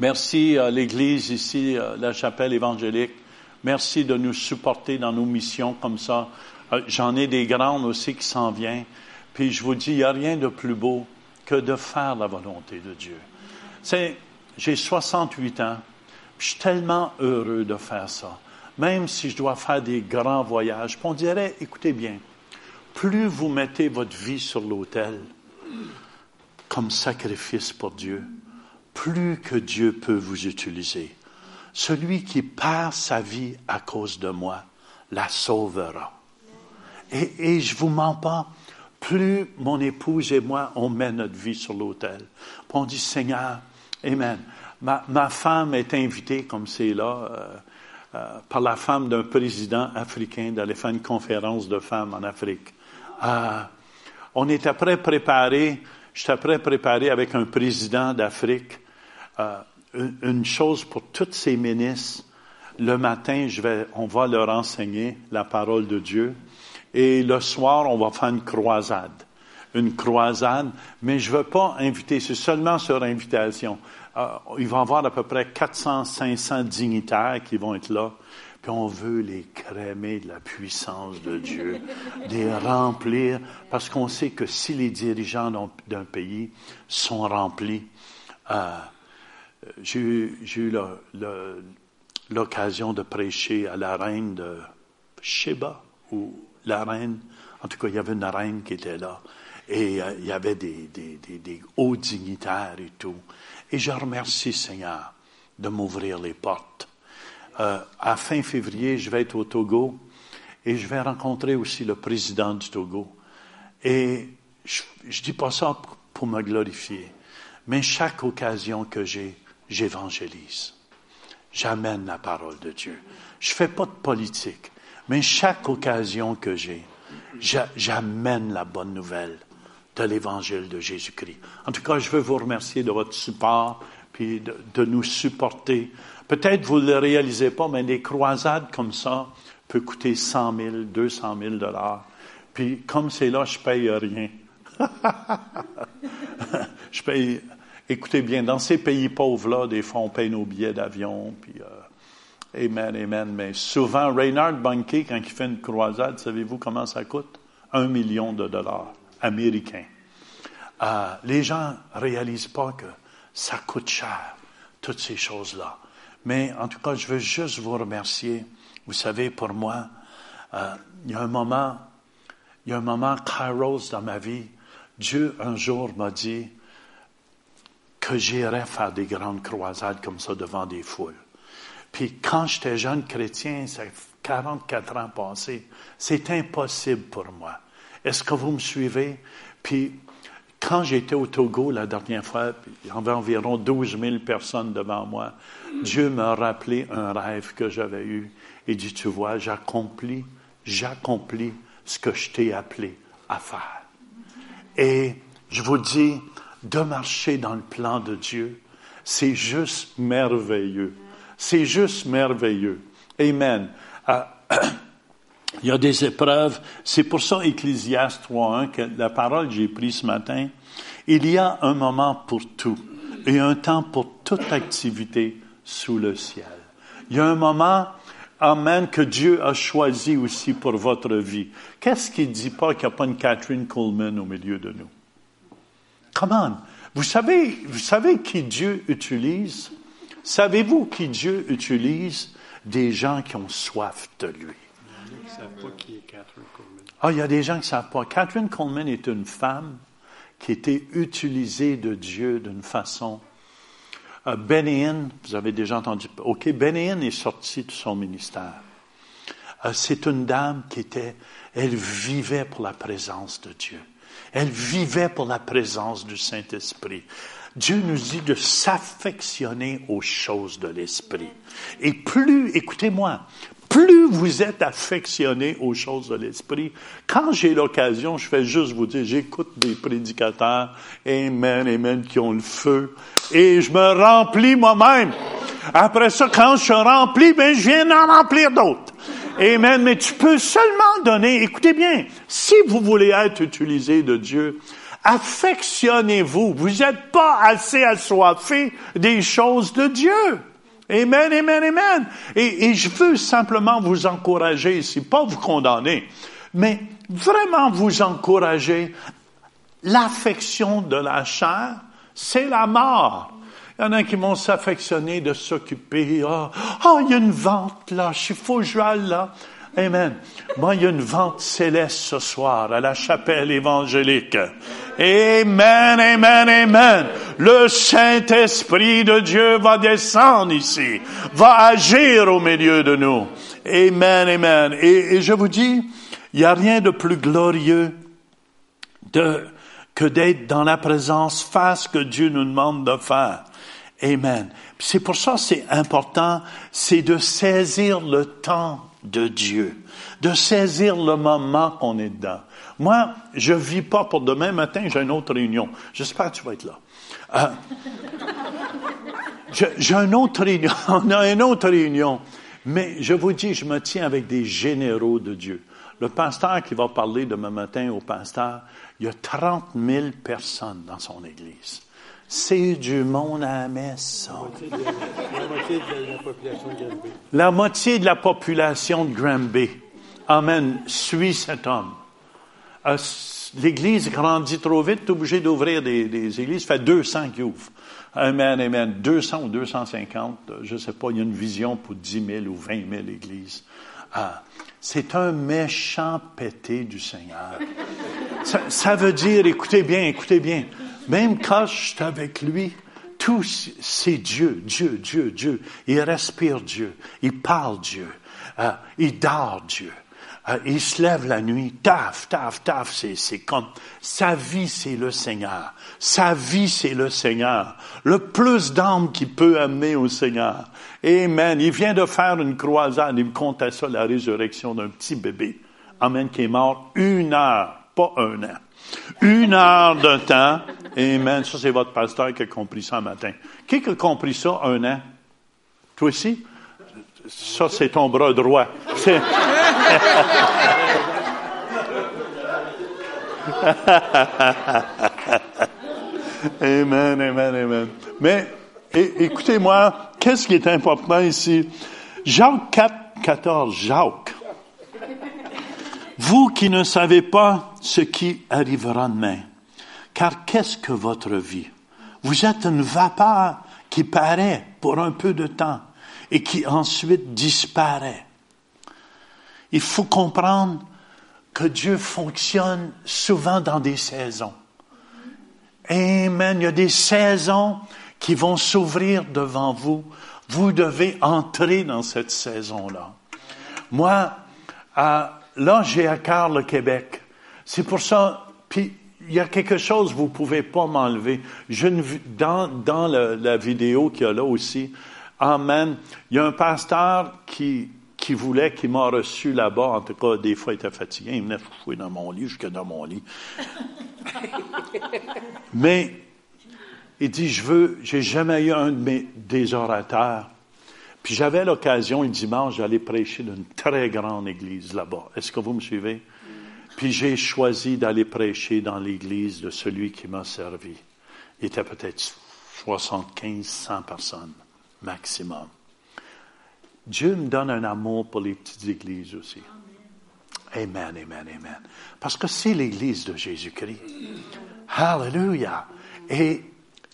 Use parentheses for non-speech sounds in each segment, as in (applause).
Merci à l'Église ici, euh, la chapelle évangélique. Merci de nous supporter dans nos missions comme ça. Euh, j'en ai des grandes aussi qui s'en viennent. Puis je vous dis, il n'y a rien de plus beau que de faire la volonté de Dieu. C'est, j'ai 68 ans, je suis tellement heureux de faire ça. Même si je dois faire des grands voyages, on dirait, écoutez bien, plus vous mettez votre vie sur l'autel comme sacrifice pour Dieu, plus que Dieu peut vous utiliser. Celui qui perd sa vie à cause de moi la sauvera. Et, et je vous mens pas, plus mon épouse et moi, on met notre vie sur l'autel. on dit, Seigneur, Amen. Ma, ma femme est invitée, comme c'est là, euh, euh, par la femme d'un président africain d'aller faire une conférence de femmes en Afrique. Euh, on était prêt préparé, j'étais prêt préparé avec un président d'Afrique, euh, une, chose pour toutes ces ministres. Le matin, je vais, on va leur enseigner la parole de Dieu. Et le soir, on va faire une croisade. Une croisade, mais je ne veux pas inviter, c'est seulement sur invitation. Euh, il va y avoir à peu près 400, 500 dignitaires qui vont être là. Puis on veut les crémer de la puissance de Dieu, (laughs) les remplir, parce qu'on sait que si les dirigeants d'un pays sont remplis, euh, j'ai eu l'occasion de prêcher à la reine de Sheba, ou la reine, en tout cas, il y avait une reine qui était là. Et euh, il y avait des, hauts dignitaires et tout. Et je remercie Seigneur de m'ouvrir les portes. Euh, à fin février, je vais être au Togo et je vais rencontrer aussi le président du Togo. Et je, je dis pas ça pour me glorifier, mais chaque occasion que j'ai, j'évangélise. J'amène la parole de Dieu. Je fais pas de politique. Mais chaque occasion que j'ai, j'amène la bonne nouvelle de l'évangile de Jésus-Christ. En tout cas, je veux vous remercier de votre support, puis de, de nous supporter. Peut-être vous ne le réalisez pas, mais des croisades comme ça peuvent coûter 100 000, 200 000 dollars. Puis comme c'est là, je paye rien. (laughs) je paye. Écoutez bien, dans ces pays pauvres-là, des fois, on paye nos billets d'avion, puis euh, Amen, amen. Mais souvent, Reinhard Bunke, quand il fait une croisade, savez-vous comment ça coûte? Un million de dollars américains. Euh, les gens réalisent pas que ça coûte cher, toutes ces choses-là. Mais en tout cas, je veux juste vous remercier. Vous savez, pour moi, euh, il y a un moment, il y a un moment kairos dans ma vie. Dieu, un jour, m'a dit que j'irais faire des grandes croisades comme ça devant des foules. Puis quand j'étais jeune chrétien, ça 44 ans passés, c'est impossible pour moi. Est-ce que vous me suivez? Puis quand j'étais au Togo la dernière fois, il y avait environ 12 000 personnes devant moi, Dieu m'a rappelé un rêve que j'avais eu. Il dit, tu vois, j'accomplis, j'accomplis ce que je t'ai appelé à faire. Et je vous dis, de marcher dans le plan de Dieu, c'est juste merveilleux. C'est juste merveilleux. Amen. Ah, (clears throat) il y a des épreuves. C'est pour ça, Ecclésiaste 3.1, que la parole que j'ai prise ce matin, il y a un moment pour tout et un temps pour toute activité sous le ciel. Il y a un moment, Amen, que Dieu a choisi aussi pour votre vie. Qu'est-ce qui ne dit pas qu'il n'y a pas une Catherine Coleman au milieu de nous? Come on. Vous savez, vous savez qui Dieu utilise? Savez-vous qui Dieu utilise? Des gens qui ont soif de lui? Ah, il y a des gens qui ne savent pas. Catherine Coleman est une femme qui été utilisée de Dieu d'une façon. Benéen, vous avez déjà entendu. OK, Benéen est sorti de son ministère. Euh, c'est une dame qui était, elle vivait pour la présence de Dieu. Elle vivait pour la présence du Saint-Esprit. Dieu nous dit de s'affectionner aux choses de l'esprit. Et plus, écoutez-moi, plus vous êtes affectionné aux choses de l'esprit, quand j'ai l'occasion, je fais juste vous dire, j'écoute des prédicateurs, amen, amen, qui ont le feu, et je me remplis moi-même. Après ça, quand je suis rempli, ben, je viens d'en remplir d'autres. Amen. Mais tu peux seulement donner, écoutez bien, si vous voulez être utilisé de Dieu, affectionnez-vous. Vous n'êtes pas assez assoiffé des choses de Dieu. Amen, amen, amen. Et, et, je veux simplement vous encourager ici, pas vous condamner, mais vraiment vous encourager. L'affection de la chair, c'est la mort. Il y en a qui vont s'affectionner de s'occuper. Ah, oh, il y a une vente là, il faut que je là. Amen. Moi, il y a une vente céleste ce soir à la chapelle évangélique. Amen, amen, amen. Le Saint-Esprit de Dieu va descendre ici, va agir au milieu de nous. Amen, amen. Et, je vous dis, il n'y a rien de plus glorieux que d'être dans la présence face que Dieu nous demande de faire. Amen. C'est pour ça c'est important, c'est de saisir le temps de Dieu, de saisir le moment qu'on est dedans. Moi, je vis pas pour demain matin, j'ai une autre réunion. J'espère que tu vas être là. Euh, (laughs) j'ai une autre réunion, (laughs) on a une autre réunion. Mais je vous dis, je me tiens avec des généraux de Dieu. Le pasteur qui va parler demain matin au pasteur, il y a 30 000 personnes dans son église. C'est du monde à la messe, ça. La moitié de la population de Granby. La moitié de la population de Granby. Amen. Suis cet homme. Euh, L'Église grandit trop vite, tu es obligé d'ouvrir des, des, églises. Ça fait 200 qui ouvrent. Amen, amen. 200 ou 250, je ne sais pas, il y a une vision pour 10 000 ou 20 000 églises. Ah, c'est un méchant pété du Seigneur. Ça, ça veut dire, écoutez bien, écoutez bien, même quand je suis avec lui, tout c'est Dieu, Dieu, Dieu, Dieu. Il respire Dieu, il parle Dieu, euh, il dort Dieu. Euh, il se lève la nuit, taf, taf, taf, c'est, c'est comme, sa vie c'est le Seigneur. Sa vie c'est le Seigneur. Le plus d'âmes qu'il peut amener au Seigneur. Amen. Il vient de faire une croisade, il me comptait ça, la résurrection d'un petit bébé. Amen, qui est mort une heure, pas un an. Une heure de temps. Amen. Ça, c'est votre pasteur qui a compris ça un matin. Qui a compris ça un an? Toi aussi? Ça, c'est ton bras droit. (laughs) amen, amen, amen. Mais écoutez-moi, qu'est-ce qui est important ici? Jacques 4, 14, Jacques. Vous qui ne savez pas ce qui arrivera demain, car qu'est-ce que votre vie? Vous êtes une vapeur qui paraît pour un peu de temps et qui ensuite disparaît. Il faut comprendre que Dieu fonctionne souvent dans des saisons. Amen. Il y a des saisons qui vont s'ouvrir devant vous. Vous devez entrer dans cette saison-là. Moi, là, j'ai à cœur le Québec. C'est pour ça, il y a quelque chose vous pouvez pas m'enlever. Je ne, dans dans la vidéo qu'il y a là aussi, Amen. Il y a un pasteur qui qui voulait, qui m'a reçu là-bas. En tout cas, des fois, il était fatigué. Il venait fouiller dans mon lit, jusque dans mon lit. (laughs) Mais il dit, je veux, j'ai jamais eu un de mes des orateurs puis j'avais l'occasion un dimanche d'aller prêcher dans une très grande église là-bas. Est-ce que vous me suivez? Puis j'ai choisi d'aller prêcher dans l'église de celui qui m'a servi. Il était peut-être 75, 100 personnes maximum. Dieu me donne un amour pour les petites églises aussi. Amen, amen, amen. Parce que c'est l'église de Jésus-Christ. Hallelujah. Et,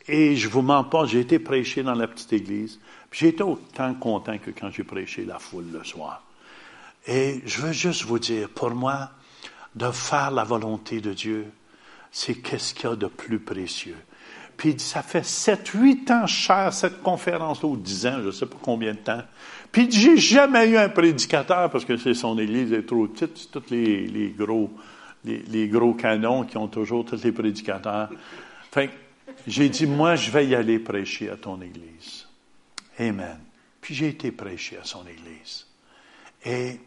et je vous mens pas, j'ai été prêcher dans la petite église. J'étais autant content que quand j'ai prêché la foule le soir. Et je veux juste vous dire, pour moi, de faire la volonté de Dieu, c'est qu'est-ce qu'il y a de plus précieux. Puis ça fait sept, huit ans cher cette conférence-là, ou dix ans, je ne sais pas combien de temps. Puis j'ai jamais eu un prédicateur, parce que c'est son église est trop petite, c'est tous les, gros, les, gros canons qui ont toujours tous les prédicateurs. Fait j'ai dit, moi, je vais y aller prêcher à ton église. Amen. Puis j'ai été prêché à son Église. Et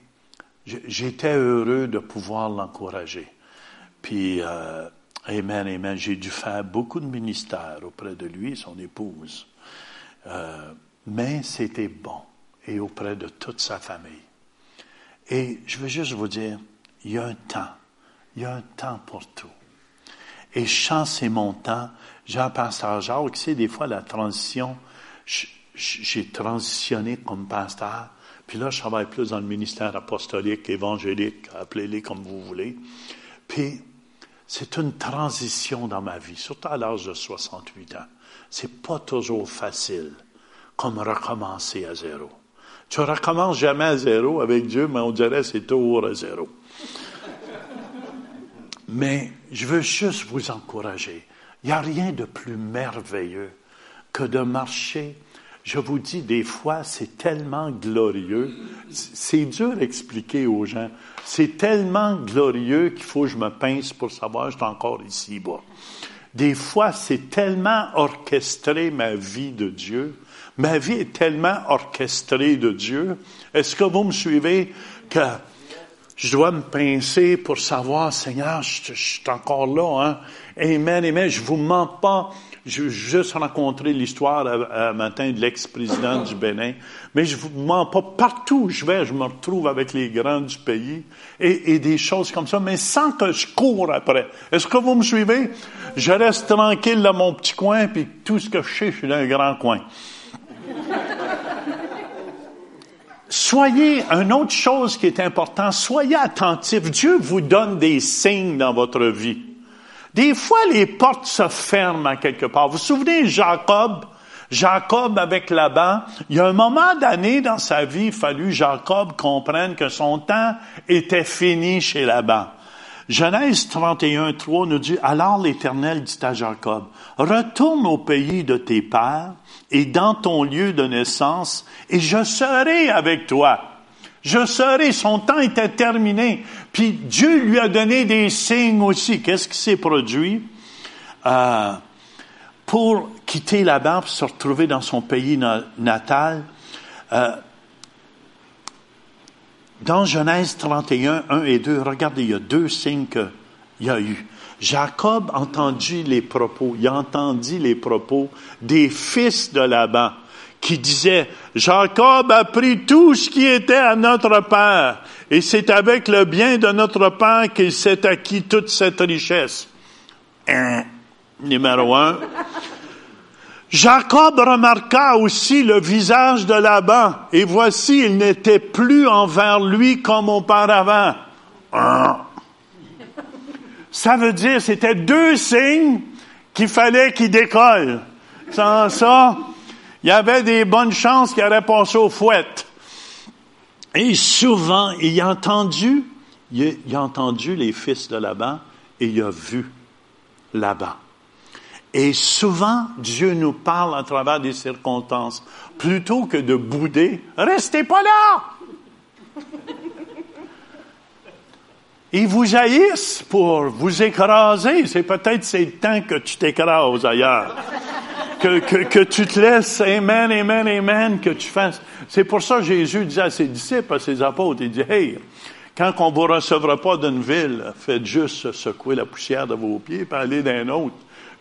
j'étais heureux de pouvoir l'encourager. Puis, euh, Amen, Amen, j'ai dû faire beaucoup de ministères auprès de lui et son épouse. Euh, mais c'était bon et auprès de toute sa famille. Et je veux juste vous dire, il y a un temps. Il y a un temps pour tout. Et sens c'est mon temps. Un pasteur Jacques, sais, des fois, la transition, j'ai transitionné comme pasteur. Puis là, je travaille plus dans le ministère apostolique, évangélique, appelez-les comme vous voulez. Puis, c'est une transition dans ma vie, surtout à l'âge de 68 ans. C'est pas toujours facile comme recommencer à zéro. Tu recommences jamais à zéro avec Dieu, mais on dirait c'est toujours à zéro. (laughs) mais je veux juste vous encourager. Il n'y a rien de plus merveilleux que de marcher. Je vous dis, des fois, c'est tellement glorieux. C'est dur d'expliquer aux gens. C'est tellement glorieux qu'il faut que je me pince pour savoir je suis encore ici bas. Des fois, c'est tellement orchestré ma vie de Dieu. Ma vie est tellement orchestrée de Dieu. Est-ce que vous me suivez que je dois me pincer pour savoir, Seigneur, je, suis encore là, hein? Amen, amen. Je vous mens pas. J'ai juste rencontré l'histoire un matin de l'ex-président du Bénin. Mais je vous mens pas. Partout où je vais, je me retrouve avec les grands du pays et, et des choses comme ça, mais sans que je cours après. Est-ce que vous me suivez? Je reste tranquille dans mon petit coin, puis tout ce que je sais, je suis dans un grand coin. soyez, une autre chose qui est importante, soyez attentifs. Dieu vous donne des signes dans votre vie. Des fois, les portes se ferment à quelque part. Vous vous souvenez Jacob? Jacob avec Laban, il y a un moment d'année dans sa vie, il fallu Jacob comprenne que son temps était fini chez Laban. Genèse 31, 3 nous dit, alors l'Éternel dit à Jacob, retourne au pays de tes pères et dans ton lieu de naissance, et je serai avec toi. Je serai, son temps était terminé. Puis Dieu lui a donné des signes aussi. Qu'est-ce qui s'est produit? Euh, pour quitter là-bas, pour se retrouver dans son pays natal, euh, dans Genèse 31, 1 et 2, regardez, il y a deux signes qu'il y a eu. Jacob a entendu les propos, il a entendu les propos des fils de Laban qui disaient, Jacob a pris tout ce qui était à notre père, et c'est avec le bien de notre père qu'il s'est acquis toute cette richesse. Un, numéro un. Jacob remarqua aussi le visage de Laban, et voici, il n'était plus envers lui comme auparavant. Ça veut dire, c'était deux signes qu'il fallait qu'il décolle. Sans ça, il y avait des bonnes chances qu'il aurait passé au fouet. Et souvent, il a entendu, il a, entendu les fils de Laban et il a vu Laban. Et souvent, Dieu nous parle à travers des circonstances. Plutôt que de bouder, restez pas là! Ils vous haïssent pour vous écraser. C'est peut-être c'est le temps que tu t'écrases ailleurs. Que, tu te laisses, amen, amen, amen, que tu fasses. C'est pour ça que Jésus disait à ses disciples, à ses apôtres, il dit, hey, quand on vous recevra pas d'une ville, faites juste secouer la poussière de vos pieds et aller d'un autre.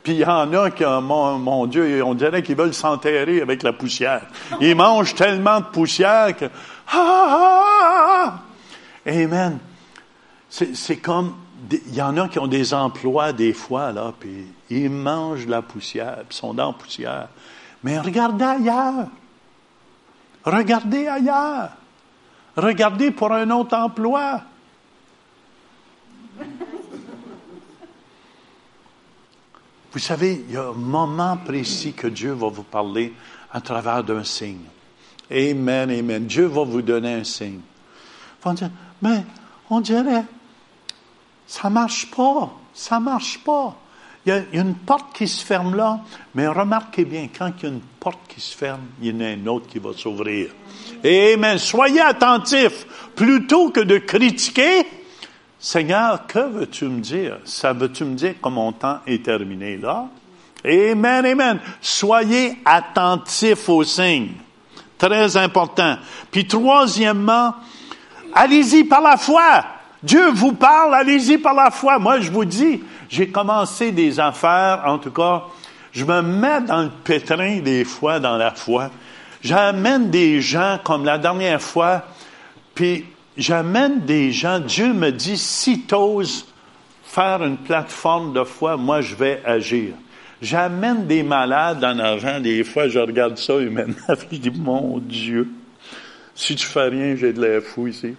Puis il y en a qui, mon, mon Dieu, on dirait qu'ils veulent s'enterrer avec la poussière. Ils mangent tellement de poussière que, ah, ah, ah. Amen. C'est comme, il y en a qui ont des emplois des fois, là, puis ils mangent la poussière, puis sont dans la poussière. Mais regardez ailleurs. Regardez ailleurs. Regardez pour un autre emploi. Vous savez, il y a un moment précis que Dieu va vous parler à travers d'un signe. Amen, amen. Dieu va vous donner un signe. mais on dirait, ça marche pas. Ça marche pas. Il y, a, une porte qui se ferme là, mais remarquez bien, quand il y a une porte qui se ferme, il y en a une autre qui va s'ouvrir. Amen. Soyez attentifs. Plutôt que de critiquer, Seigneur, que veux-tu me dire? Ça veux-tu me dire que mon temps est terminé là? Amen, amen. Soyez attentifs aux signes. Très important. Puis troisièmement, allez-y par la foi. Dieu vous parle, allez-y par la foi. Moi, je vous dis, j'ai commencé des affaires, en tout cas, je me mets dans le pétrin des fois dans la foi. J'amène des gens comme la dernière fois, puis j'amène des gens, Dieu me dit, si t'oses, faire une plateforme de foi, moi je vais agir. J'amène des malades en avant, des fois je regarde ça humainement, (laughs) je dis, mon Dieu, si tu fais rien, j'ai de la fou ici.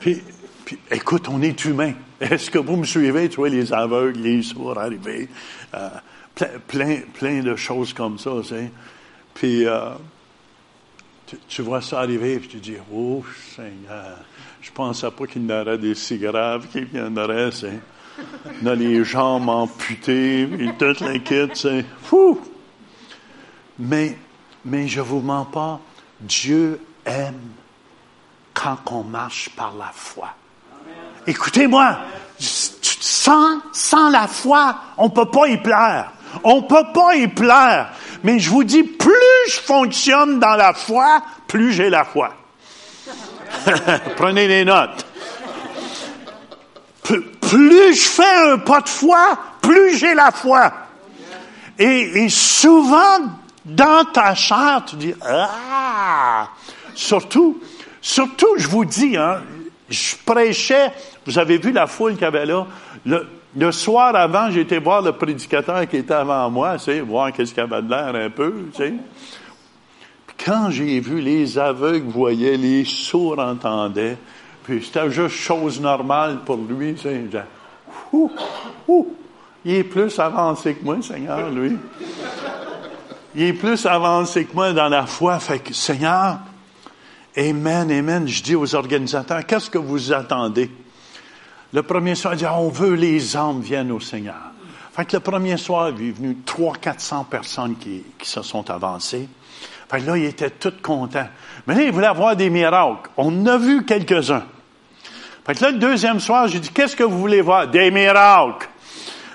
Puis, puis, écoute, on est humain. Est-ce que vous me suivez? Tu vois, les aveugles, les sourds arriver, euh, plein, plein, de choses comme ça. Puis, euh, tu, vois ça arriver, puis tu dis, oh Seigneur, je pensais pas qu'il y en aurait des si graves en aurait, tu sais. On a les jambes amputées, et toute l'inquiète. Fou! Mais, mais je vous mens pas, Dieu aime quand on marche par la foi. Écoutez-moi, sans, la foi, on peut pas y plaire. On peut pas y plaire. Mais je vous dis, plus je fonctionne dans la foi, plus j'ai la foi. (laughs) Prenez des notes. Plus je fais un pas de foi, plus j'ai la foi. Et, et, souvent, dans ta chair, tu dis, ah! Surtout, surtout, je vous dis, hein, je prêchais, vous avez vu la foule qu'il y avait là, le, soir avant, j'étais voir le prédicateur qui était avant moi, voir qu'est-ce qu'il avait de l'air un peu, tu. Puis quand j'ai vu les aveugles voyaient, les sourds entendaient, puis c'était juste chose normale pour lui, tu sais, ouh, ouh, il est plus avancé que moi, Seigneur, lui. Il est plus avancé que moi dans la foi, fait que, Seigneur, Amen, Amen, je dis aux organisateurs, qu'est-ce que vous attendez? Le premier soir, il dit, on veut les âmes viennent au Seigneur. Fait le premier soir, il est venu 300-400 personnes qui, se sont avancées. Fait que là, il était tout content. Mais là, il voulait avoir des miracles. On a vu quelques-uns. Fait là, le deuxième soir, j'ai dit, qu'est-ce que vous voulez voir? Des miracles.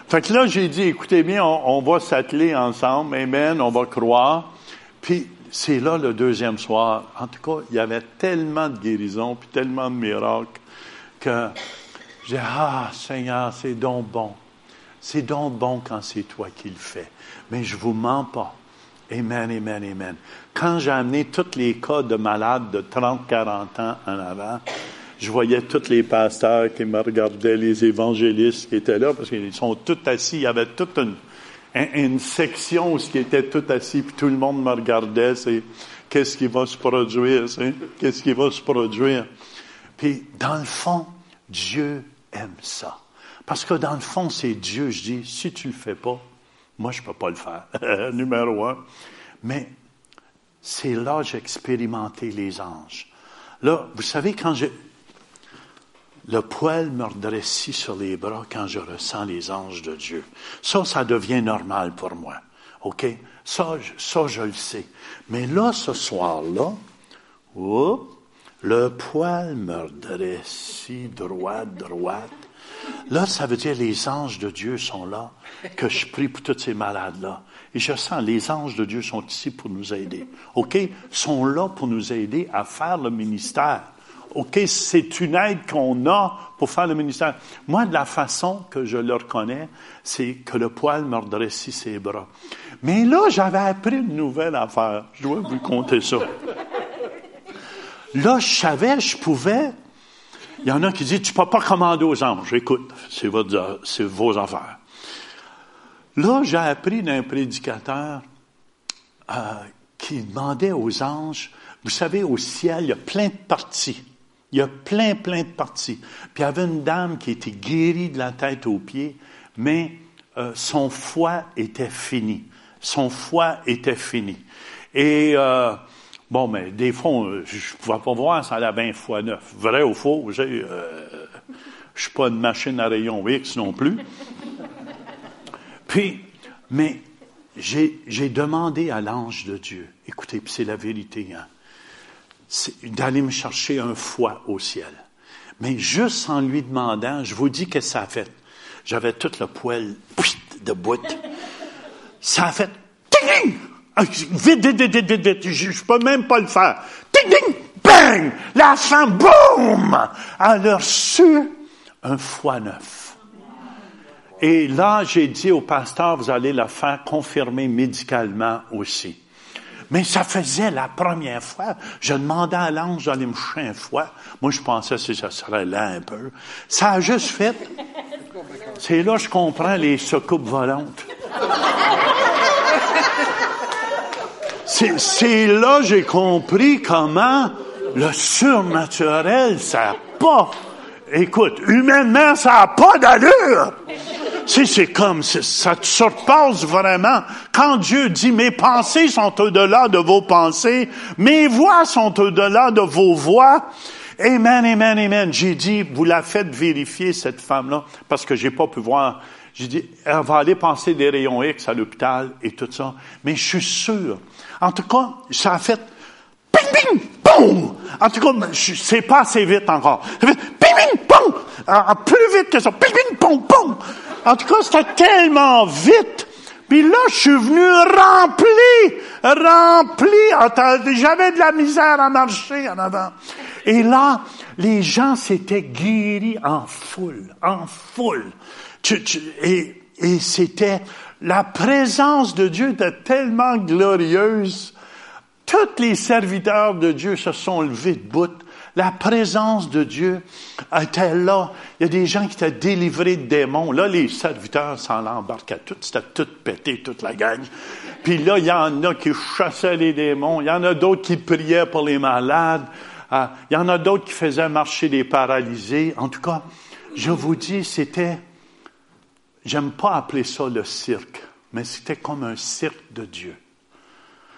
Fait que là, j'ai dit, écoutez bien, on, on va s'atteler ensemble. Amen, on va croire. Puis, c'est là le deuxième soir. En tout cas, il y avait tellement de guérisons, puis tellement de miracles, que j'ai ah Seigneur, c'est donc bon. C'est donc bon quand c'est toi qui le fais. Mais je vous mens pas. Amen, amen, amen. Quand j'ai amené tous les cas de malades de 30, 40 ans en avant, je voyais tous les pasteurs qui me regardaient, les évangélistes qui étaient là, parce qu'ils sont tous assis. Il y avait toute une, une section où ils étaient tous assis, puis tout le monde me regardait. C'est qu'est-ce qui va se produire, qu'est-ce qui va se produire? Puis, dans le fond, Dieu aime ça. Parce que dans le fond, c'est Dieu. Je dis, si tu le fais pas, moi, je peux pas le faire. (laughs) Numéro un. Mais c'est là que j'ai expérimenté les anges. Là, vous savez, quand je, le poil me redresse sur les bras quand je ressens les anges de Dieu. Ça, ça devient normal pour moi. OK? Ça, je le sais. Mais là, ce soir-là, le poil me redresse droite, droite. Là, ça veut dire les anges de Dieu sont là, que je prie pour tous ces malades-là. Et je sens, les anges de Dieu sont ici pour nous aider. OK? Sont là pour nous aider à faire le ministère. OK, c'est une aide qu'on a pour faire le ministère. Moi, de la façon que je le reconnais, c'est que le poil me redresse ses bras. Mais là, j'avais appris une nouvelle affaire. Je dois vous conter ça. Là, je savais, je pouvais. Il y en a qui disent, tu peux pas commander aux anges. Écoute, c'est, c'est vos affaires. Là, j'ai appris d'un prédicateur euh, qui demandait aux anges, vous savez, au ciel, il y a plein de parties. Il y a plein, plein de parties. Puis il y avait une dame qui était guérie de la tête aux pieds, mais euh, son foie était fini. Son foie était fini. Et euh, bon, mais des fois, je ne pouvais pas voir ça allait bien foie neuf. Vrai ou faux, je ne suis pas une machine à rayon X non plus. (laughs) Puis, mais j'ai demandé à l'ange de Dieu, écoutez, c'est la vérité, hein, d'aller me chercher un foie au ciel. Mais juste en lui demandant, je vous dis que ça a fait. J'avais tout le poil de bout. Ça a fait ah, Vite, vite, vite, vite, vite, Je, peux même pas le faire. Ting, ting, bang! La femme, boum! Elle a reçu un foie neuf. Et là, j'ai dit au pasteur, vous allez la faire confirmer médicalement aussi. Mais ça faisait la première fois. Je demandais à l'ange d'aller me chercher un. Moi, je pensais que ça serait là un peu. Ça a juste fait. C'est là que je comprends les soucoupes volantes. C'est là que j'ai compris comment le surnaturel, ça n'a pas... Écoute, humainement, ça n'a pas d'allure. C'est comme, ça te surpasse vraiment. Quand Dieu dit, mes pensées sont au-delà de vos pensées, mes voix sont au-delà de vos voix. Amen, amen, amen. J'ai dit, vous la faites vérifier, cette femme-là, parce que j'ai pas pu voir. J'ai dit, elle va aller passer des rayons X à l'hôpital et tout ça. Mais je suis sûr. En tout cas, ça a fait ping, ping, boum! En tout cas, c'est pas assez vite encore. Ça fait ping, ping, boum! plus vite que ça. Ping, ping, boum, boum! En tout cas, c'était tellement vite. Puis là, je suis venu rempli, rempli. J'avais de la misère à marcher en avant. Et là, les gens s'étaient guéris en foule, en foule. et, et c'était la présence de Dieu était tellement glorieuse. Tous les serviteurs de Dieu se sont levés de bout. La présence de Dieu était là. Il y a des gens qui étaient délivrés de démons. Là, les serviteurs s'en embarquaient tous. C'était tout pété, toute la gang. Puis là, il y en a qui chassaient les démons. Il y en a d'autres qui priaient pour les malades. Ah, il y en a d'autres qui faisaient marcher les paralysés. En tout cas, je vous dis, c'était, j'aime pas appeler ça le cirque, mais c'était comme un cirque de Dieu.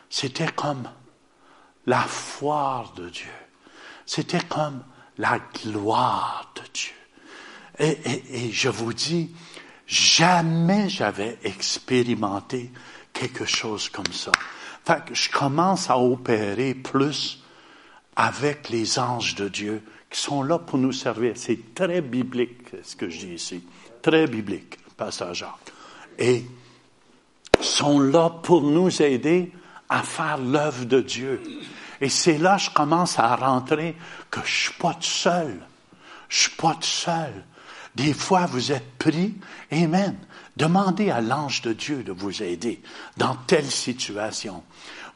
C'était comme la foire de Dieu. C'était comme la gloire de Dieu. Et, je vous dis, jamais j'avais expérimenté quelque chose comme ça. Fait que je commence à opérer plus avec les anges de Dieu qui sont là pour nous servir. C'est très biblique ce que je dis ici. Très biblique, passage Jacques. Et sont là pour nous aider à faire l'œuvre de Dieu. Et c'est là que je commence à rentrer que je suis pas tout seul. Je suis pas tout seul. Des fois, vous êtes pris. Amen. Demandez à l'ange de Dieu de vous aider dans telle situation.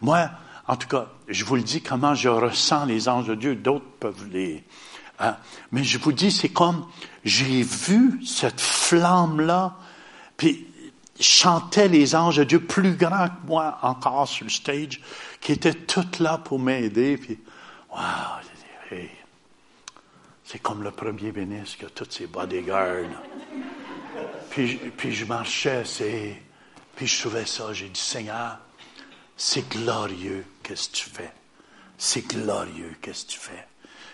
Moi, en tout cas, je vous le dis comment je ressens les anges de Dieu. D'autres peuvent les. Hein. Mais je vous dis, c'est comme j'ai vu cette flamme-là, puis chantaient les anges de Dieu plus grands que moi encore sur le stage, qui étaient toutes là pour m'aider. Puis, wow, c'est comme le premier ministre qui a tous ses bodyguards. Puis, puis je marchais, c'est, puis je trouvais ça. J'ai dit, Seigneur, c'est glorieux, qu'est-ce que tu fais? C'est glorieux, qu'est-ce que tu fais?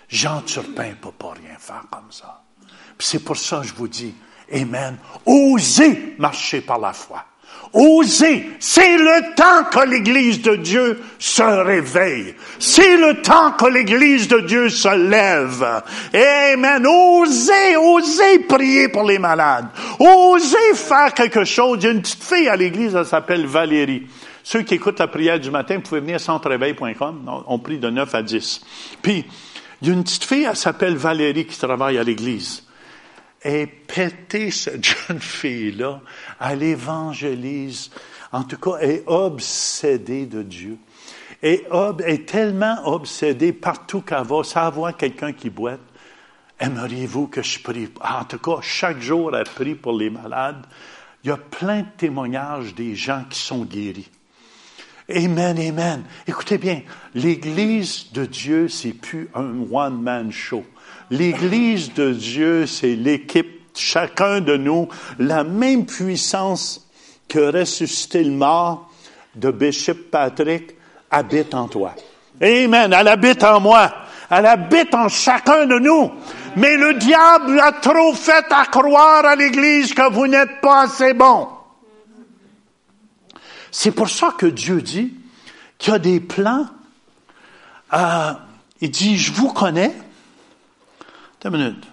Jean Turpin ne peut pas rien faire comme ça. Puis c'est pour ça que je vous dis, Amen. Osez marcher par la foi. Osez. C'est le temps que l'Église de Dieu se réveille. C'est le temps que l'Église de Dieu se lève. Amen. Osez, osez prier pour les malades. Osez faire quelque chose. Il y a une petite fille à l'Église, elle s'appelle Valérie. Ceux qui écoutent la prière du matin, vous pouvez venir à centreveil.com. On prie de 9 à 10. Puis, il y a une petite fille, elle s'appelle Valérie, qui travaille à l'Église est pété, cette jeune fille-là. Elle évangélise. En tout cas, est obsédée de Dieu. Et est tellement obsédée partout qu'elle va, quelqu'un qui boite. Aimeriez-vous que je prie? En tout cas, chaque jour, elle prie pour les malades. Il y a plein de témoignages des gens qui sont guéris. Amen, amen. Écoutez bien, l'Église de Dieu, c'est plus un one-man show. L'Église de Dieu, c'est l'équipe, chacun de nous, la même puissance que ressuscité le mort de Bishop Patrick habite en toi. Amen. Elle habite en moi. Elle habite en chacun de nous. Mais le diable a trop fait à croire à l'Église que vous n'êtes pas assez bon. C'est pour ça que Dieu dit qu'il y a des plans. Euh, il dit, je vous connais, minute.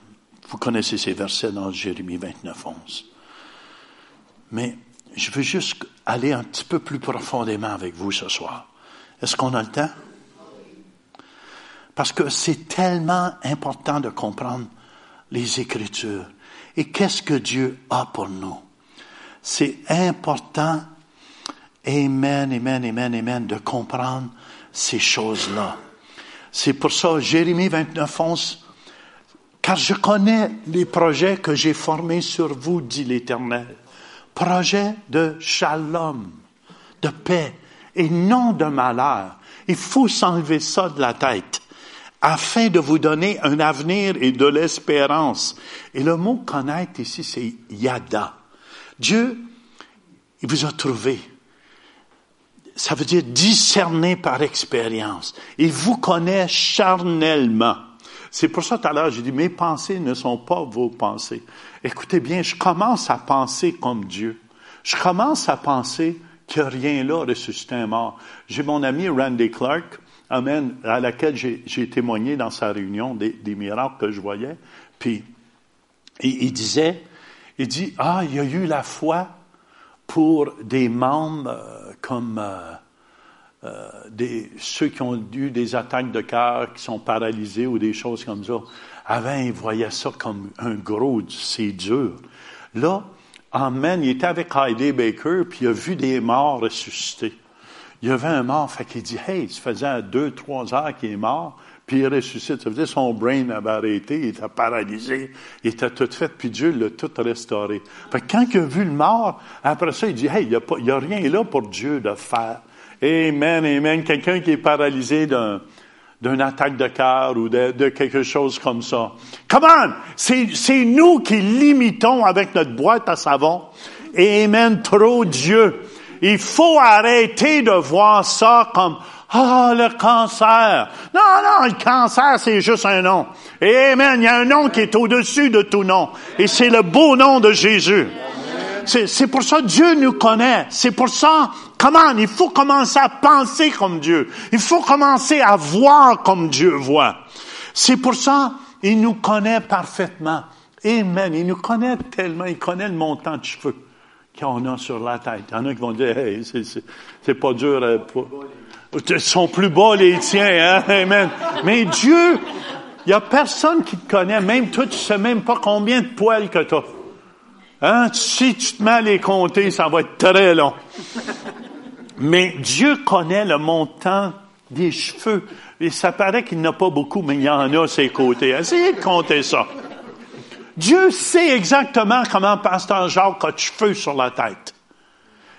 Vous connaissez ces versets dans Jérémie 29, 11. Mais je veux juste aller un petit peu plus profondément avec vous ce soir. Est-ce qu'on a le temps? Parce que c'est tellement important de comprendre les Écritures. Et qu'est-ce que Dieu a pour nous? C'est important. Amen, amen, amen, amen, de comprendre ces choses-là. C'est pour ça, Jérémie 29, 11, car je connais les projets que j'ai formés sur vous, dit l'Éternel. Projets de shalom, de paix, et non de malheur. Il faut s'enlever ça de la tête afin de vous donner un avenir et de l'espérance. Et le mot connaître ici, c'est yada. Dieu, il vous a trouvé. Ça veut dire discerner par expérience. Il vous connaît charnellement. C'est pour ça tout à l'heure, j'ai dit, mes pensées ne sont pas vos pensées. Écoutez bien, je commence à penser comme Dieu. Je commence à penser a rien là ressuscité un mort. J'ai mon ami Randy Clark, amen, à laquelle j'ai témoigné dans sa réunion des, miracles que je voyais. Puis, il, disait, il dit, ah, il y a eu la foi pour des membres euh, comme euh, euh, ceux qui ont eu des attaques de cœur, qui sont paralysés ou des choses comme ça. Avant, il voyait ça comme un gros, c'est dur. Là, Amen. Il était avec Heidi Baker, puis il a vu des morts ressusciter. Il y avait un mort, fait qu'il dit, hey, ça faisait deux, trois heures qu'il est mort, puis il ressuscite. Ça veut dire son brain avait arrêté, il était paralysé, il était tout fait, puis Dieu l'a tout restauré. Quand il a vu le mort, après ça, il dit, hey, il n'y a, a, rien là pour Dieu de faire. Amen, amen. Quelqu'un qui est paralysé d'un, d'une attaque de cœur ou de, de, quelque chose comme ça. Come on! C'est nous qui limitons avec notre boîte à savon. Amen, trop Dieu. Il faut arrêter de voir ça comme ah, le cancer. Non, non, le cancer, c'est juste un nom. Amen. Il y a un nom qui est au-dessus de tout nom. Et c'est le beau nom de Jésus. C'est pour ça que Dieu nous connaît. C'est pour ça, comment, il faut commencer à penser comme Dieu. Il faut commencer à voir comme Dieu voit. C'est pour ça, il nous connaît parfaitement. Amen. Il nous connaît tellement, il connaît le montant de cheveux qu'on a sur la tête. Il y en a qui vont dire, hey, c'est pas dur. Euh, ils sont plus bas les tiens, hein? Amen. Mais Dieu, il y a personne qui te connaît, même toi, tu sais même pas combien de poils que tu as. Hein? Si tu te mets à les compter, ça va être très long. Mais Dieu connaît le montant des cheveux. Et ça paraît qu'il n'a pas beaucoup, mais il y en a à ses côtés. Essayez de compter ça. Dieu sait exactement comment Pasteur Jacques a de cheveux sur la tête.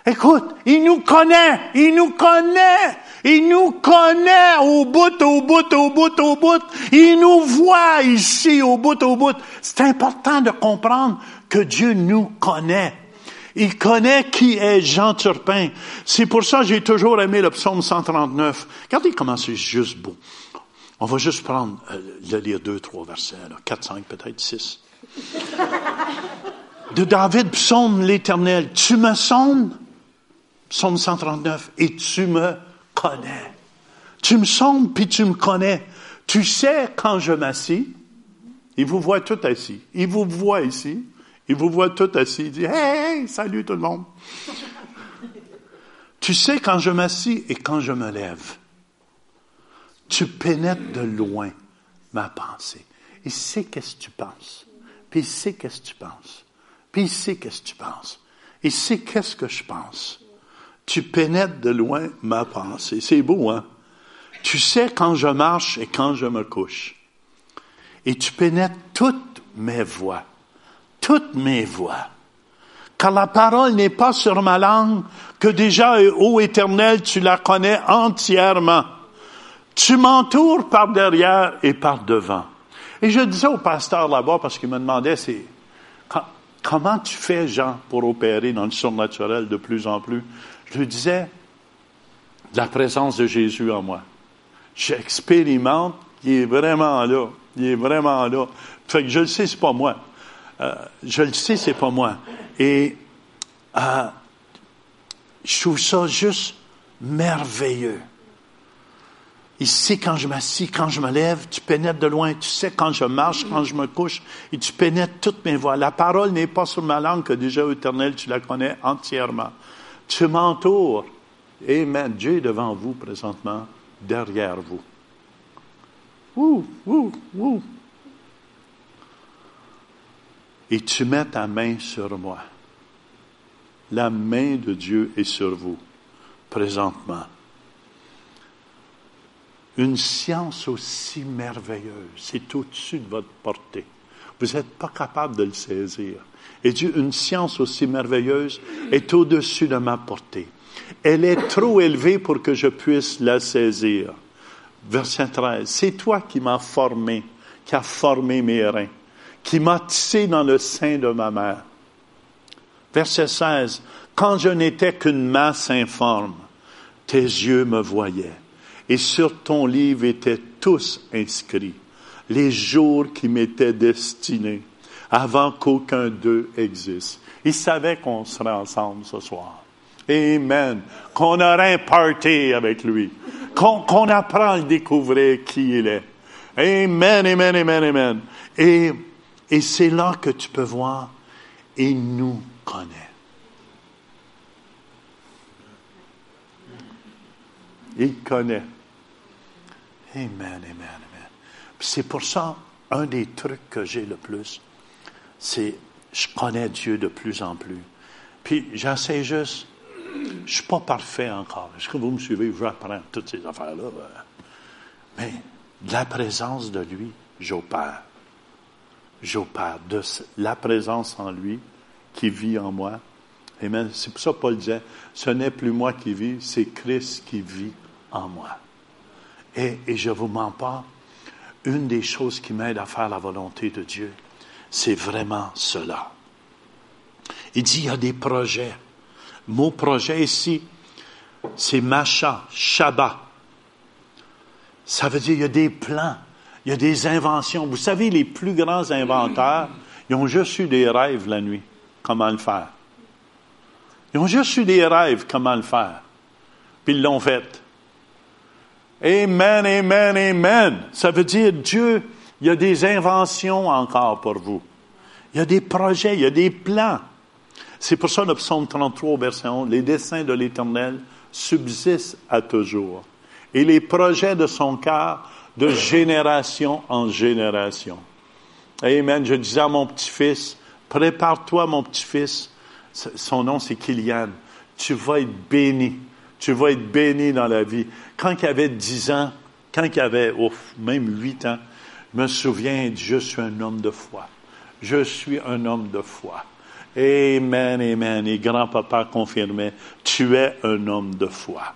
Écoute, il nous connaît, il nous connaît, il nous connaît au bout, au bout, au bout, au bout. Il nous voit ici au bout, au bout. C'est important de comprendre que Dieu nous connaît. Il connaît qui est Jean Turpin. C'est pour ça que j'ai toujours aimé le psaume 139. Regardez comment c'est juste beau. On va juste prendre, euh, le lire deux, trois versets, quatre, cinq, peut-être six. De David, psaume l'éternel. Tu me sondes, psaume 139, et tu me connais. Tu me sondes, puis tu me connais. Tu sais quand je m'assis, il vous voit tout assis. Il vous voit ici. Il vous voit tout assis, il dit Hey, salut tout le monde. (laughs) tu sais quand je m'assis et quand je me lève. Tu pénètres de loin ma pensée. Il sait qu'est-ce que tu penses. Puis il sait qu'est-ce que tu penses. Puis il sait qu'est-ce que tu penses. Il sait qu'est-ce que je pense. Tu pénètres de loin ma pensée. C'est beau, hein? Tu sais quand je marche et quand je me couche. Et tu pénètres toutes mes voies toutes mes voix. Car la parole n'est pas sur ma langue, que déjà, ô éternel, tu la connais entièrement. Tu m'entoures par derrière et par devant. Et je disais au pasteur là-bas, parce qu'il me demandait, c'est, comment tu fais, Jean, pour opérer dans le surnaturel de plus en plus? Je lui disais, la présence de Jésus en moi. J'expérimente, il est vraiment là. Il est vraiment là. Fait que je le sais, c'est pas moi. Euh, je le sais, c'est pas moi. Et euh, je trouve ça juste merveilleux. Il sait quand je m'assis, quand je me lève, tu pénètres de loin, tu sais quand je marche, quand je me couche, et tu pénètres toutes mes voies. La parole n'est pas sur ma langue que déjà éternel, tu la connais entièrement. Tu m'entoures. Amen. Dieu est devant vous présentement, derrière vous. Ouh, ouh, ouh et tu mets ta main sur moi. La main de Dieu est sur vous. présentement. Une science aussi merveilleuse, c'est au-dessus de votre portée. Vous n'êtes pas capable de le saisir. Et Dieu, une science aussi merveilleuse est au-dessus de ma portée. Elle est trop élevée pour que je puisse la saisir. Verset 13. C'est toi qui m'as formé, qui as formé mes reins, qui m'as tissé dans le sein de ma mère. Verset 16. Quand je n'étais qu'une masse informe, tes yeux me voyaient, et sur ton livre étaient tous inscrits les jours qui m'étaient destinés avant qu'aucun d'eux existe. Il savait qu'on serait ensemble ce soir. Amen. Qu'on aurait un party avec lui. Qu'on apprend à découvrir qui il est. Amen, amen, amen, amen. Et c'est là que tu peux voir, il nous connaît. Il connaît. Amen, amen, amen. C'est pour ça, un des trucs que j'ai le plus, c'est je connais Dieu de plus en plus. Puis j'essaie juste, je suis pas parfait encore. Est-ce que vous me suivez? J'apprends toutes ces affaires-là. Mais de la présence de lui, j'opère. J'opère de la présence en lui qui vit en moi. Amen. C'est pour ça que Paul disait, ce n'est plus moi qui vis, c'est Christ qui vit en moi. Et, et je vous mens pas, une des choses qui m'aide à faire la volonté de Dieu, c'est vraiment cela. Il dit, il y a des projets. Mon projet ici, c'est Macha, Shabbat. Ça veut dire, il y a des plans, il y a des inventions. Vous savez, les plus grands inventeurs, ils ont juste eu des rêves la nuit, comment le faire. Ils ont juste eu des rêves, comment le faire. Puis ils l'ont fait. Amen, amen, amen. Ça veut dire, Dieu, il y a des inventions encore pour vous. Il y a des projets, il y a des plans. C'est pour ça le psaume 33, verset 11, les desseins de l'Éternel subsistent à toujours, et les projets de son cœur de génération en génération. Amen. Je disais à mon petit-fils, prépare-toi, mon petit-fils. Son nom, c'est Kylian. Tu vas être béni. Tu vas être béni dans la vie. Quand il avait dix ans, quand il avait ouf, même huit ans, je me souviens, je suis un homme de foi. Je suis un homme de foi. Amen, amen. Et grand-papa confirmait, tu es un homme de foi.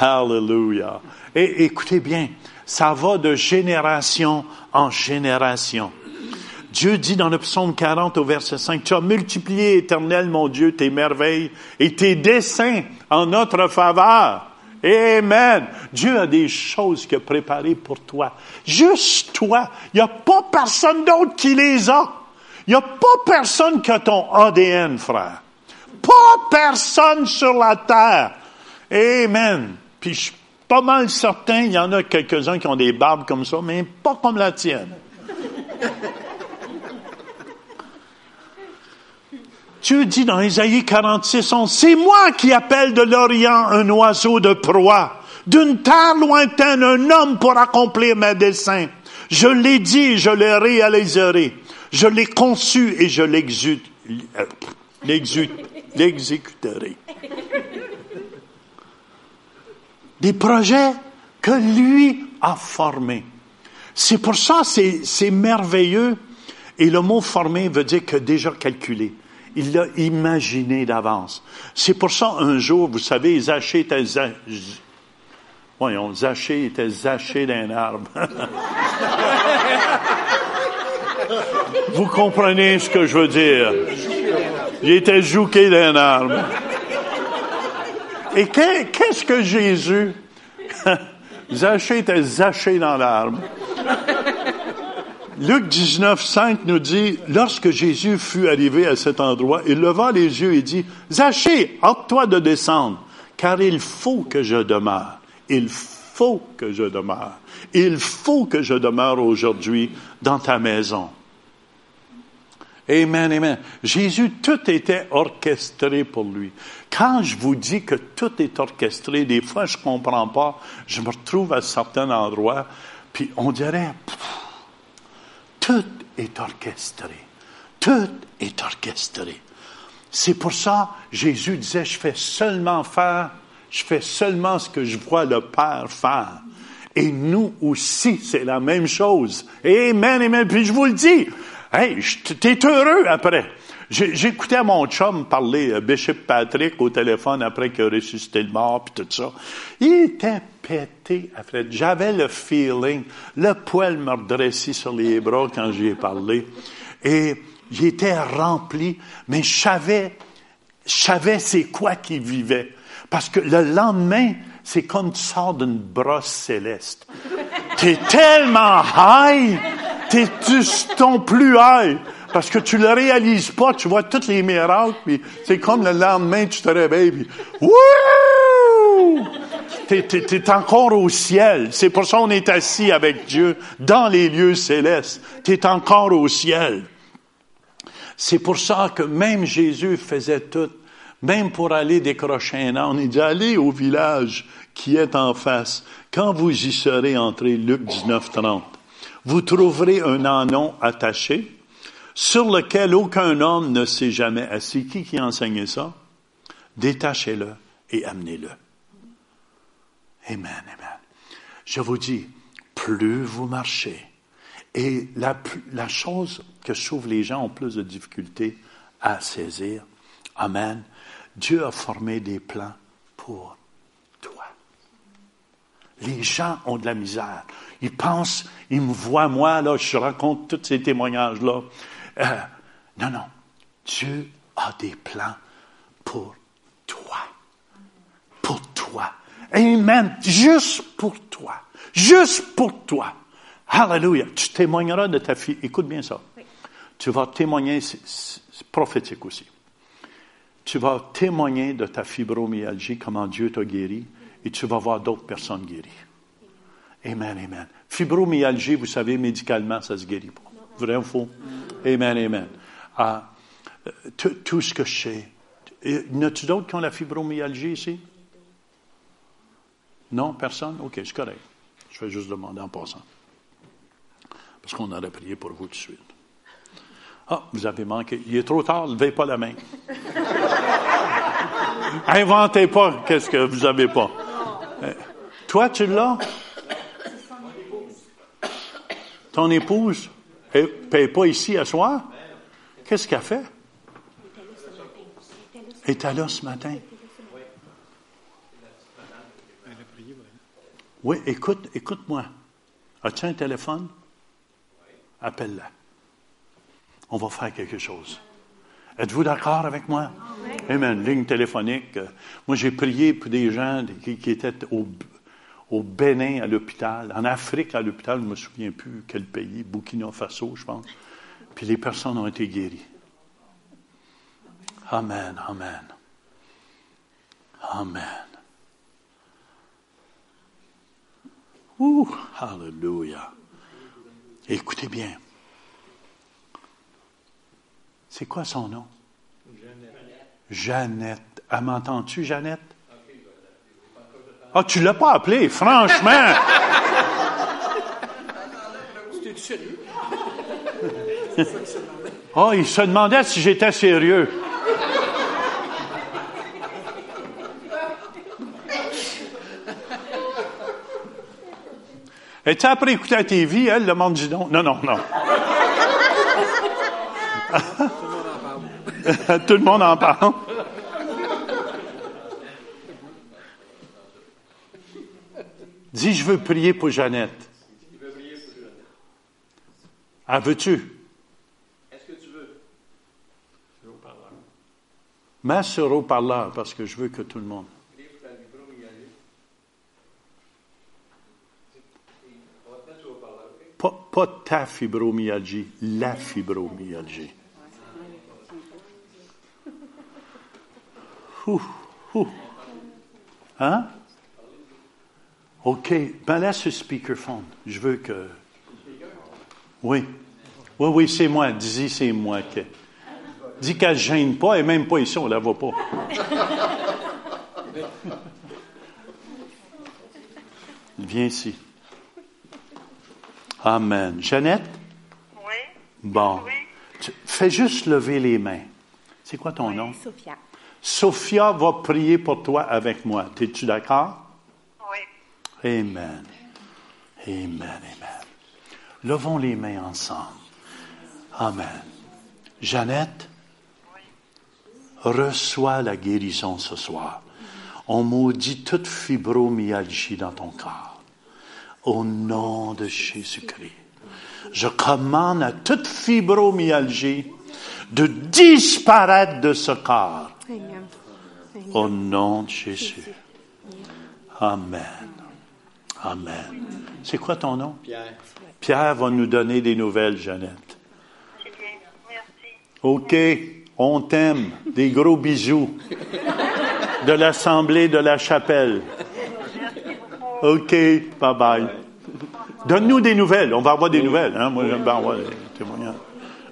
Hallelujah. Et écoutez bien, ça va de génération en génération. Dieu dit dans le psaume 40 au verset 5, Tu as multiplié, éternel mon Dieu, tes merveilles et tes desseins en notre faveur. Amen. Dieu a des choses qu'il a pour toi. Juste toi. Il n'y a pas personne d'autre qui les a. Il n'y a pas personne qui a ton ADN, frère. Pas personne sur la terre. Amen. Puis je suis pas mal certain, il y en a quelques-uns qui ont des barbes comme ça, mais pas comme la tienne. (laughs) Dieu dit dans Isaïe 46, c'est moi qui appelle de l'Orient un oiseau de proie, d'une terre lointaine un homme pour accomplir mes desseins. Je l'ai dit, je l'ai réalisé. Je l'ai conçu et je l'exécuterai. Des projets que lui a formés. C'est pour ça, c'est merveilleux. Et le mot formé veut dire que déjà calculé. Il l'a imaginé d'avance. C'est pour ça, un jour, vous savez, Zachée était... Voyons, Zachée était zaché d'un arbre. (laughs) vous comprenez ce que je veux dire? Il était jouqué d'un arbre. Et qu'est-ce que Jésus... (laughs) Zachée était zaché dans l'arbre. Luc 19, 5 nous dit, lorsque Jésus fut arrivé à cet endroit, il leva les yeux et dit, Zachée, hâte-toi de descendre, car il faut que je demeure. Il faut que je demeure. Il faut que je demeure aujourd'hui dans ta maison. Amen, amen. Jésus, tout était orchestré pour lui. Quand je vous dis que tout est orchestré, des fois je comprends pas, je me retrouve à certains endroits, puis on dirait, tout est orchestré. Tout est orchestré. C'est pour ça, Jésus disait, je fais seulement faire Je fais seulement ce que je vois le Père faire. Et nous aussi, c'est la même chose. Amen, amen. Puis je vous le dis, hey, t'es heureux après. J'écoutais mon chum parler, euh, Bishop Patrick, au téléphone après qu'il a ressuscité le mort, puis tout ça. Il était pété après. J'avais le feeling, le poil me redressait sur les bras quand j'y ai parlé. Et j'étais rempli, mais je savais, je savais c'est quoi qu'il vivait. Parce que le lendemain, c'est comme tu sors d'une brosse céleste. T'es tellement high, t'es ton plus high? Parce que tu le réalises pas, tu vois tous les miracles, puis c'est comme le lendemain, tu te réveilles, puis wouh! T'es, encore au ciel. C'est pour ça qu'on est assis avec Dieu dans les lieux célestes. T'es encore au ciel. C'est pour ça que même Jésus faisait tout. Même pour aller décrocher un an, on dit, allez au village qui est en face. Quand vous y serez entré, Luc 19, 30, vous trouverez un anon attaché sur lequel aucun homme ne s'est jamais assis. Qui qui a enseigné ça? Détachez-le et amenez-le. Amen, amen. Je vous dis, plus vous marchez, et la, la chose que je trouve les gens ont plus de difficultés à saisir, Amen, Dieu a formé des plans pour toi. Les gens ont de la misère. Ils pensent, ils me voient moi, là, je raconte tous ces témoignages-là. Euh, non, non. Dieu a des plans pour toi. Pour toi. Amen. Juste pour toi. Juste pour toi. Hallelujah. Tu témoigneras de ta fille. Écoute bien ça. Tu vas témoigner, c'est prophétique aussi. Tu vas témoigner de ta fibromyalgie, comment Dieu t'a guéri, et tu vas voir d'autres personnes guéries. Amen, amen. Fibromyalgie, vous savez, médicalement, ça se guérit pas. Vrai ou faux? Amen, amen. Ah, tout ce que je sais. Y a-t-il d'autres qui ont la fibromyalgie ici? Non, personne? OK, c'est correct. Je vais juste demander en passant. Parce qu'on aurait prié pour vous tout de suite. Ah, vous avez manqué. Il est trop tard, levez pas la main. (laughs) Inventez pas qu'est-ce que vous avez pas. Euh, toi, tu l'as? Ton épouse? Ne pas ici à soir? Qu'est-ce qu'elle fait? Elle est là ce matin. Oui, écoute, écoute-moi. As-tu un téléphone? Appelle-la. On va faire quelque chose. Êtes-vous d'accord avec moi? Amen. Ligne téléphonique. Moi, j'ai prié pour des gens qui, étaient au, au Bénin à l'hôpital, en Afrique à l'hôpital, je ne me souviens plus quel pays, Burkina Faso, je pense. Puis les personnes ont été guéries. Amen, amen. Amen. Ouh, hallelujah. Écoutez bien. C'est quoi son nom? Jeannette. Jeannette. Ah, m'entends-tu, Jeannette? Ah, tu l'as pas appelé, franchement. Sérieux? (laughs) oh, il se demandait si j'étais sérieux. Et tu après écouter la TV, elle, le monde dit non. Non, non, non. Tout le monde en parle. Dis, je veux prier pour Jeannette. Il veut prier pour Jeannette. Ah, veux-tu? Est-ce que tu veux? Mets sur haut-parleur parce que je veux que tout le monde. Pas, pas ta fibromyalgie, la fibromyalgie. Ouh, ouh. Hein? OK. Ben laisse le speakerphone. Je veux que. Oui. Oui, oui, c'est moi. Dis, c'est moi. Que... Dis qu'elle ne gêne pas, et même pas ici, on ne la voit pas. (laughs) Viens ici. Amen. Jeannette? Oui. Bon. fais juste lever les mains. C'est quoi ton nom? Sophia. Sophia va prier pour toi avec moi. Es-tu d'accord? Amen. Amen, amen. Levons les mains ensemble. Amen. Jeannette, reçois la guérison ce soir. On maudit toute fibromyalgie dans ton corps. Au nom de Jésus-Christ. Je commande à toute fibromyalgie de disparaître de ce corps. Au nom de Jésus. Amen. Amen. C'est quoi ton nom? Pierre. Pierre va nous donner des nouvelles, Jeannette. C'est bien. Merci. OK, on t'aime. Des gros bisous de l'Assemblée de la Chapelle. OK, bye-bye. Donne-nous des nouvelles. On va avoir des nouvelles. Hein? Moi, j'aime bien avoir des témoignages.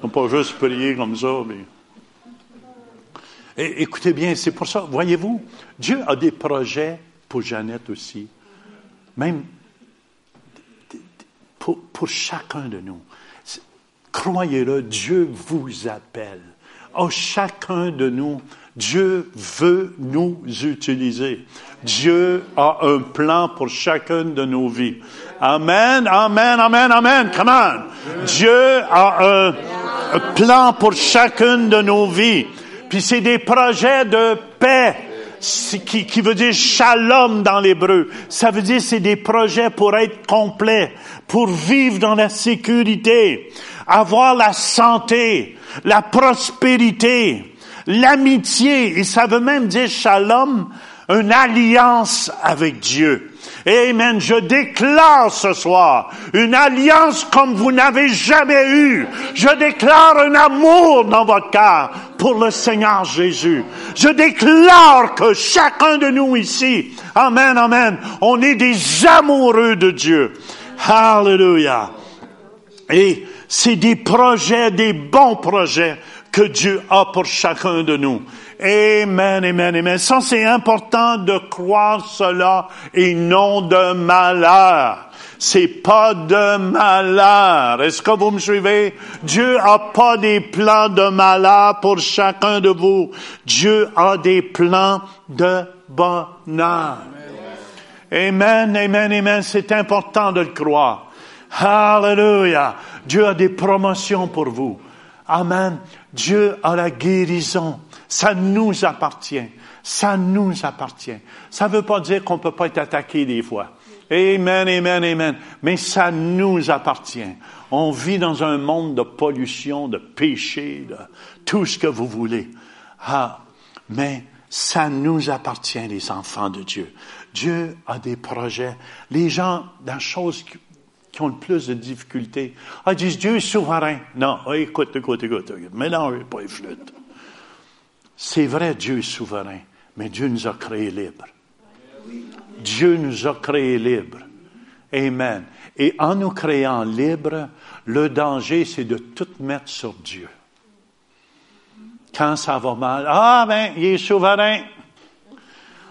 On pas juste prier comme ça. Mais... Et, écoutez bien, c'est pour ça, voyez-vous, Dieu a des projets pour Jeannette aussi. Même pour, chacun de nous. Croyez-le, Dieu vous appelle. Oh, chacun de nous, Dieu veut nous utiliser. Dieu a un plan pour chacune de nos vies. Amen, amen, amen, amen. Come on. Dieu a un, plan pour chacune de nos vies. Puis c'est des projets de paix qui, qui veut dire shalom dans l'hébreu. Ça veut dire c'est des projets pour être complets, pour vivre dans la sécurité, avoir la santé, la prospérité, l'amitié. Et ça veut même dire shalom, une alliance avec Dieu. Amen. Je déclare ce soir une alliance comme vous n'avez jamais eu. Je déclare un amour dans votre cœur pour le Seigneur Jésus. Je déclare que chacun de nous ici, Amen, Amen, on est des amoureux de Dieu. Hallelujah. Et c'est des projets, des bons projets que Dieu a pour chacun de nous. Amen, amen, amen. Ça, c'est important de croire cela et non de malheur. C'est pas de malheur. Est-ce que vous me suivez? Dieu a pas des plans de malheur pour chacun de vous. Dieu a des plans de bonheur. Amen, amen, amen. C'est important de le croire. Hallelujah. Dieu a des promotions pour vous. Amen. Dieu a la guérison. Ça nous appartient. Ça nous appartient. Ça ne veut pas dire qu'on ne peut pas être attaqué des fois. Amen, amen, amen. Mais ça nous appartient. On vit dans un monde de pollution, de péché, de tout ce que vous voulez. Ah, mais ça nous appartient, les enfants de Dieu. Dieu a des projets. Les gens, les choses qui, ont le plus de difficultés, ah, ils disent Dieu est souverain. Non, ah, écoute, écoute, écoute, écoute. Mélange pas les flûtes. C'est vrai, Dieu est souverain, mais Dieu nous a créés libres. Dieu nous a créés libres. Amen. Et en nous créant libres, le danger, c'est de tout mettre sur Dieu. Quand ça va mal, ah ben, il est souverain.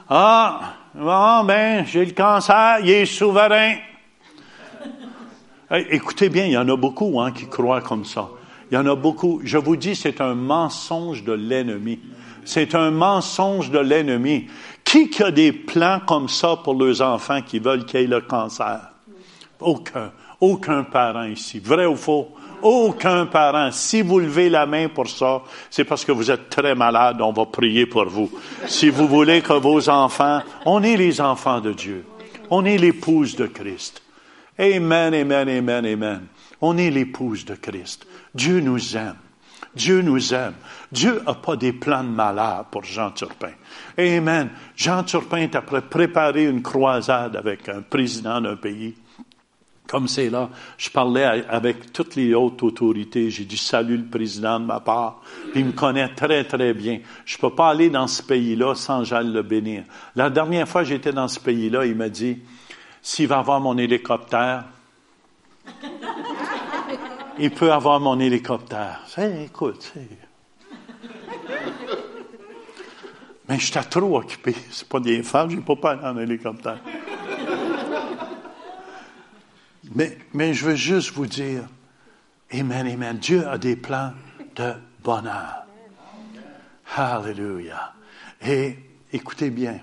Ah, bon, ben, j'ai le cancer, il est souverain. Écoutez bien, il y en a beaucoup hein, qui croient comme ça. Il y en a beaucoup. Je vous dis, c'est un mensonge de l'ennemi. C'est un mensonge de l'ennemi. Qui qui a des plans comme ça pour leurs enfants qui veulent qu'ils aient le cancer? Aucun. Aucun parent ici. Vrai ou faux? Aucun parent. Si vous levez la main pour ça, c'est parce que vous êtes très malade. On va prier pour vous. Si vous voulez que vos enfants, on est les enfants de Dieu. On est l'épouse de Christ. Amen, amen, amen, amen. On est l'épouse de Christ. Dieu nous aime. Dieu nous aime. Dieu n'a pas des plans de malheur pour Jean Turpin. Amen. Jean Turpin est après préparer une croisade avec un président d'un pays. Comme c'est là, je parlais avec toutes les hautes autorités. J'ai dit salut le président de ma part. Il me connaît très, très bien. Je peux pas aller dans ce pays-là sans j'aille le bénir. La dernière fois j'étais dans ce pays-là, il m'a dit, s'il va avoir mon hélicoptère, il peut avoir mon hélicoptère. Écoute. Mais j'étais trop occupé. C'est pas des femmes, j'ai pas parlé en hélicoptère. Mais, mais je veux juste vous dire, Amen, Amen. Dieu a des plans de bonheur. Hallelujah. Et écoutez bien,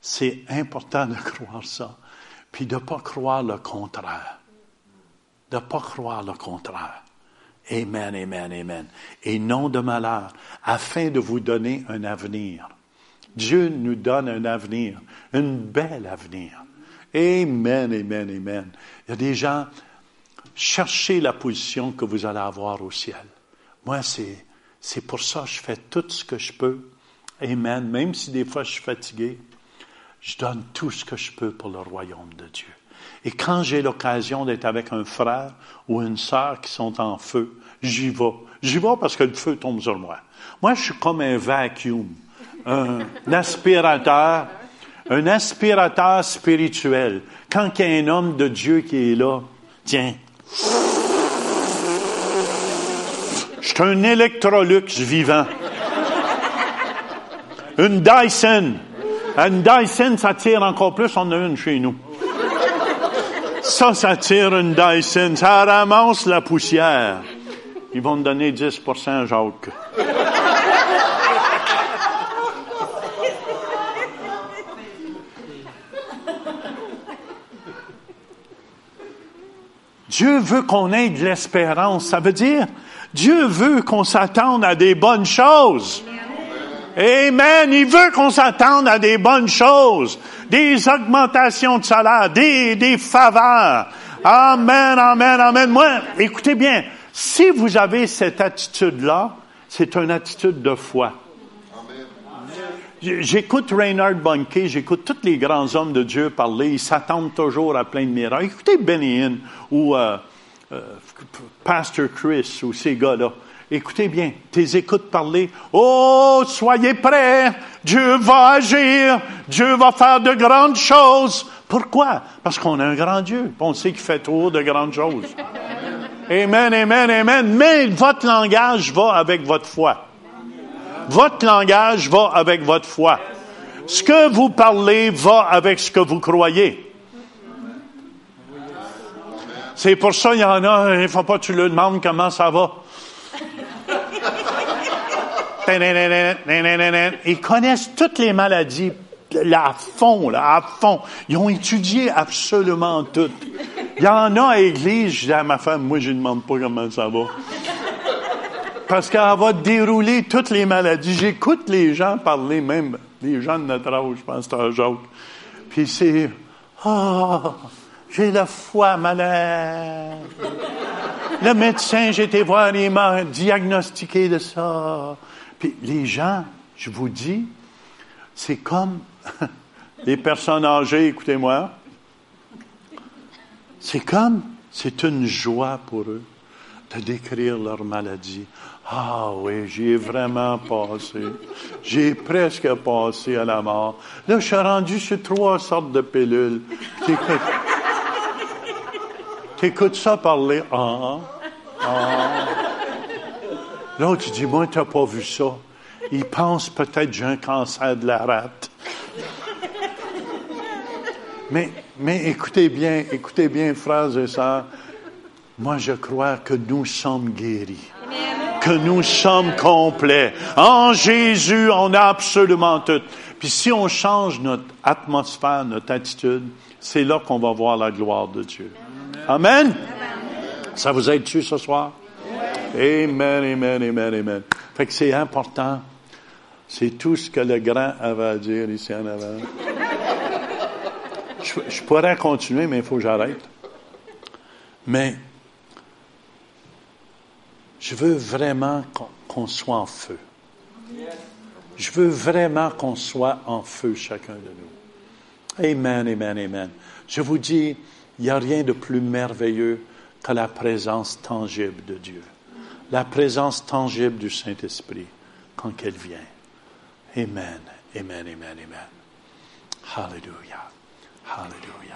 c'est important de croire ça, puis de ne pas croire le contraire. De ne pas croire le contraire. Amen, amen, amen. Et non de malheur, afin de vous donner un avenir. Dieu nous donne un avenir, un bel avenir. Amen, amen, amen. Il y a des gens, cherchez la position que vous allez avoir au ciel. Moi, c'est, pour ça que je fais tout ce que je peux. Amen. Même si des fois je suis fatigué, je donne tout ce que je peux pour le royaume de Dieu. Et quand j'ai l'occasion d'être avec un frère ou une sœur qui sont en feu, j'y vais. J'y vais parce que le feu tombe sur moi. Moi, je suis comme un vacuum, un (laughs) aspirateur, un aspirateur spirituel. Quand il y a un homme de Dieu qui est là, tiens, je suis un Electrolux vivant. (laughs) Une Dyson. Une Dyson, ça tire encore plus. On a une chez nous. Ça, ça tire une Dyson. Ça ramasse la poussière. Ils vont me donner 10% Jacques. Dieu veut qu'on ait de l'espérance. Ça veut dire, Dieu veut qu'on s'attende à des bonnes choses. Amen. Il veut qu'on s'attende à des bonnes choses, des augmentations de salaire, des, des faveurs. Amen, amen, amen. Moi, écoutez bien, si vous avez cette attitude-là, c'est une attitude de foi. J'écoute Reinhard Bunke, j'écoute tous les grands hommes de Dieu parler, ils s'attendent toujours à plein de miracles. Écoutez Benny ou euh, euh, Pastor Chris ou ces gars-là. Écoutez bien, tes écoutes parler. Oh, soyez prêts, Dieu va agir, Dieu va faire de grandes choses. Pourquoi? Parce qu'on a un grand Dieu, on sait qu'il fait trop de grandes choses. Amen, amen, amen. Mais votre langage va avec votre foi. Votre langage va avec votre foi. Ce que vous parlez va avec ce que vous croyez. C'est pour ça, il y en a, il ne faut pas que tu le demandes comment ça va. Ils connaissent toutes les maladies à fond, à fond. Ils ont étudié absolument toutes. Il y en a à l'église, je dis à ma femme, moi, je ne demande pas comment ça va. Parce qu'elle va dérouler toutes les maladies. J'écoute les gens parler, même les gens de notre âge, je pense c'est un joke. Puis c'est, ah, j'ai la foi malade. Le médecin, j'ai été voir, il m'a diagnostiqué de ça. Les gens, je vous dis, c'est comme (laughs) les personnes âgées, écoutez-moi, c'est comme, c'est une joie pour eux de décrire leur maladie. Ah oui, j'y ai vraiment passé. J'ai presque passé à la mort. Là, je suis rendu sur trois sortes de pilules. T'écoutes, ça parler. Ah, ah. L'autre, il dit, moi, t'as pas vu ça. Il pense peut-être j'ai un cancer de la rate. Mais, mais écoutez bien, écoutez bien, frères et sœurs. Moi, je crois que nous sommes guéris que nous sommes complets. En Jésus, on a absolument tout. Puis si on change notre atmosphère, notre attitude, c'est là qu'on va voir la gloire de Dieu. Amen. Ça vous aide-tu ce soir? Amen, amen, amen, amen. Fait que c'est important. C'est tout ce que le grand avait à dire ici en avant. Je, je pourrais continuer, mais il faut que j'arrête. Mais je veux vraiment qu'on soit en feu. Je veux vraiment qu'on soit en feu, chacun de nous. Amen, amen, amen. Je vous dis, il n'y a rien de plus merveilleux que la présence tangible de Dieu. La présence tangible du Saint-Esprit quand elle vient. Amen, amen, amen, amen. Hallelujah. Hallelujah.